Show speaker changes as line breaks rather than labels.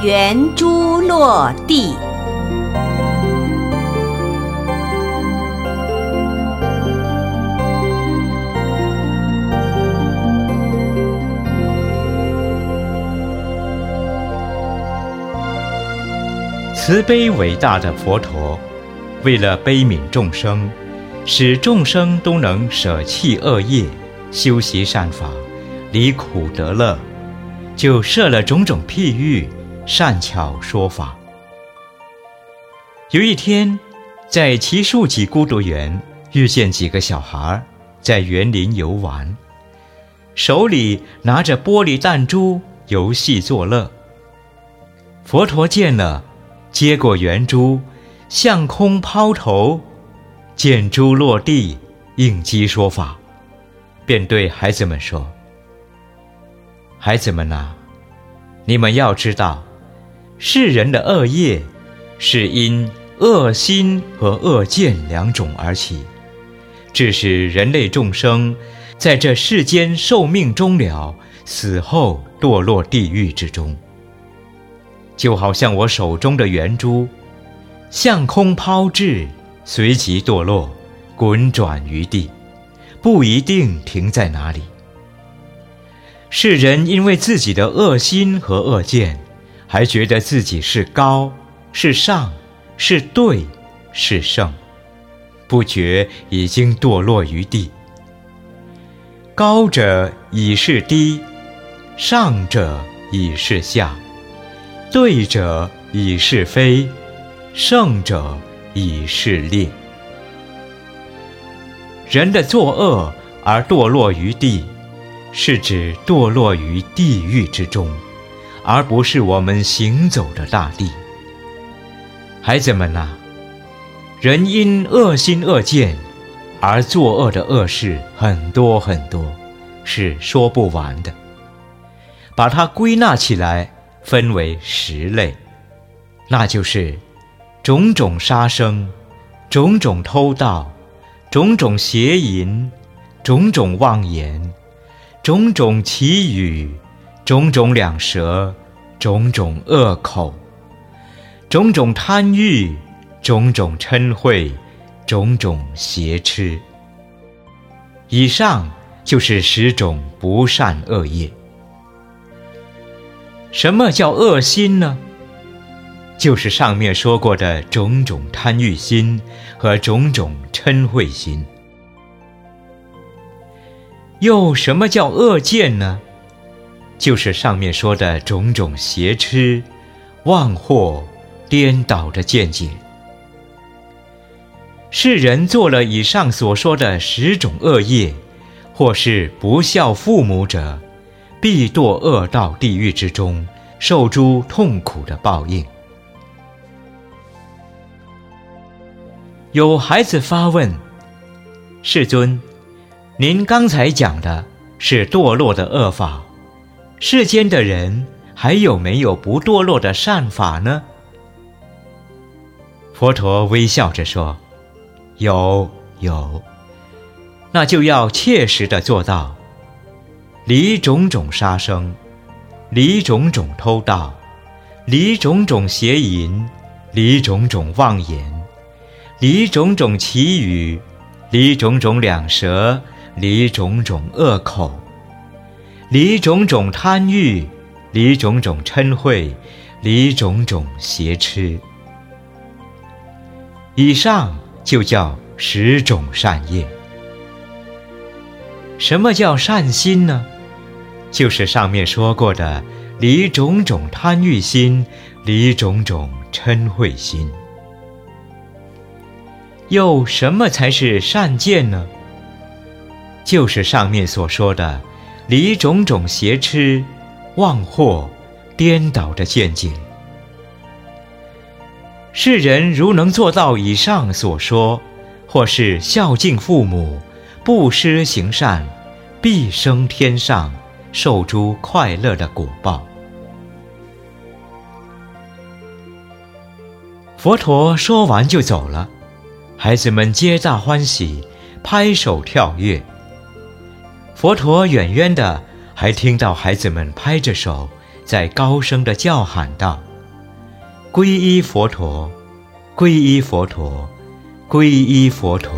圆珠落地。
慈悲伟大的佛陀，为了悲悯众生，使众生都能舍弃恶业，修习善法，离苦得乐，就设了种种譬喻，善巧说法。有一天，在奇树几孤独园，遇见几个小孩在园林游玩，手里拿着玻璃弹珠游戏作乐。佛陀见了。接过圆珠，向空抛投，见珠落地，应机说法，便对孩子们说：“孩子们呐，你们要知道，世人的恶业，是因恶心和恶见两种而起，致使人类众生在这世间寿命终了，死后堕落地狱之中。”就好像我手中的圆珠，向空抛掷，随即堕落，滚转于地，不一定停在哪里。世人因为自己的恶心和恶见，还觉得自己是高、是上、是对、是圣，不觉已经堕落于地。高者已是低，上者已是下。对者已是非，胜者已是劣。人的作恶而堕落于地，是指堕落于地狱之中，而不是我们行走的大地。孩子们呐，人因恶心恶见而作恶的恶事很多很多，是说不完的。把它归纳起来。分为十类，那就是种种杀生、种种偷盗、种种邪淫、种种妄言、种种绮语、种种两舌、种种恶口、种种贪欲、种种嗔恚、种种邪痴。以上就是十种不善恶业。什么叫恶心呢？就是上面说过的种种贪欲心和种种嗔恚心。又什么叫恶见呢？就是上面说的种种邪痴、妄惑、颠倒的见解。世人做了以上所说的十种恶业，或是不孝父母者。必堕恶道地狱之中，受诸痛苦的报应。有孩子发问：“世尊，您刚才讲的是堕落的恶法，世间的人还有没有不堕落的善法呢？”佛陀微笑着说：“有，有，那就要切实的做到。”离种种杀生，离种种偷盗，离种种邪淫，离种种妄言，离种种绮语，离种种两舌，离种种恶口，离种种贪欲，离种种嗔恚，离种种邪痴。以上就叫十种善业。什么叫善心呢？就是上面说过的，离种种贪欲心，离种种嗔恚心。又什么才是善见呢？就是上面所说的，离种种邪痴、妄惑、颠倒的见解。世人如能做到以上所说，或是孝敬父母、布施行善，必生天上。受诸快乐的果报。佛陀说完就走了，孩子们皆大欢喜，拍手跳跃。佛陀远远的还听到孩子们拍着手，在高声的叫喊道：“皈依佛陀，皈依佛陀，皈依佛陀。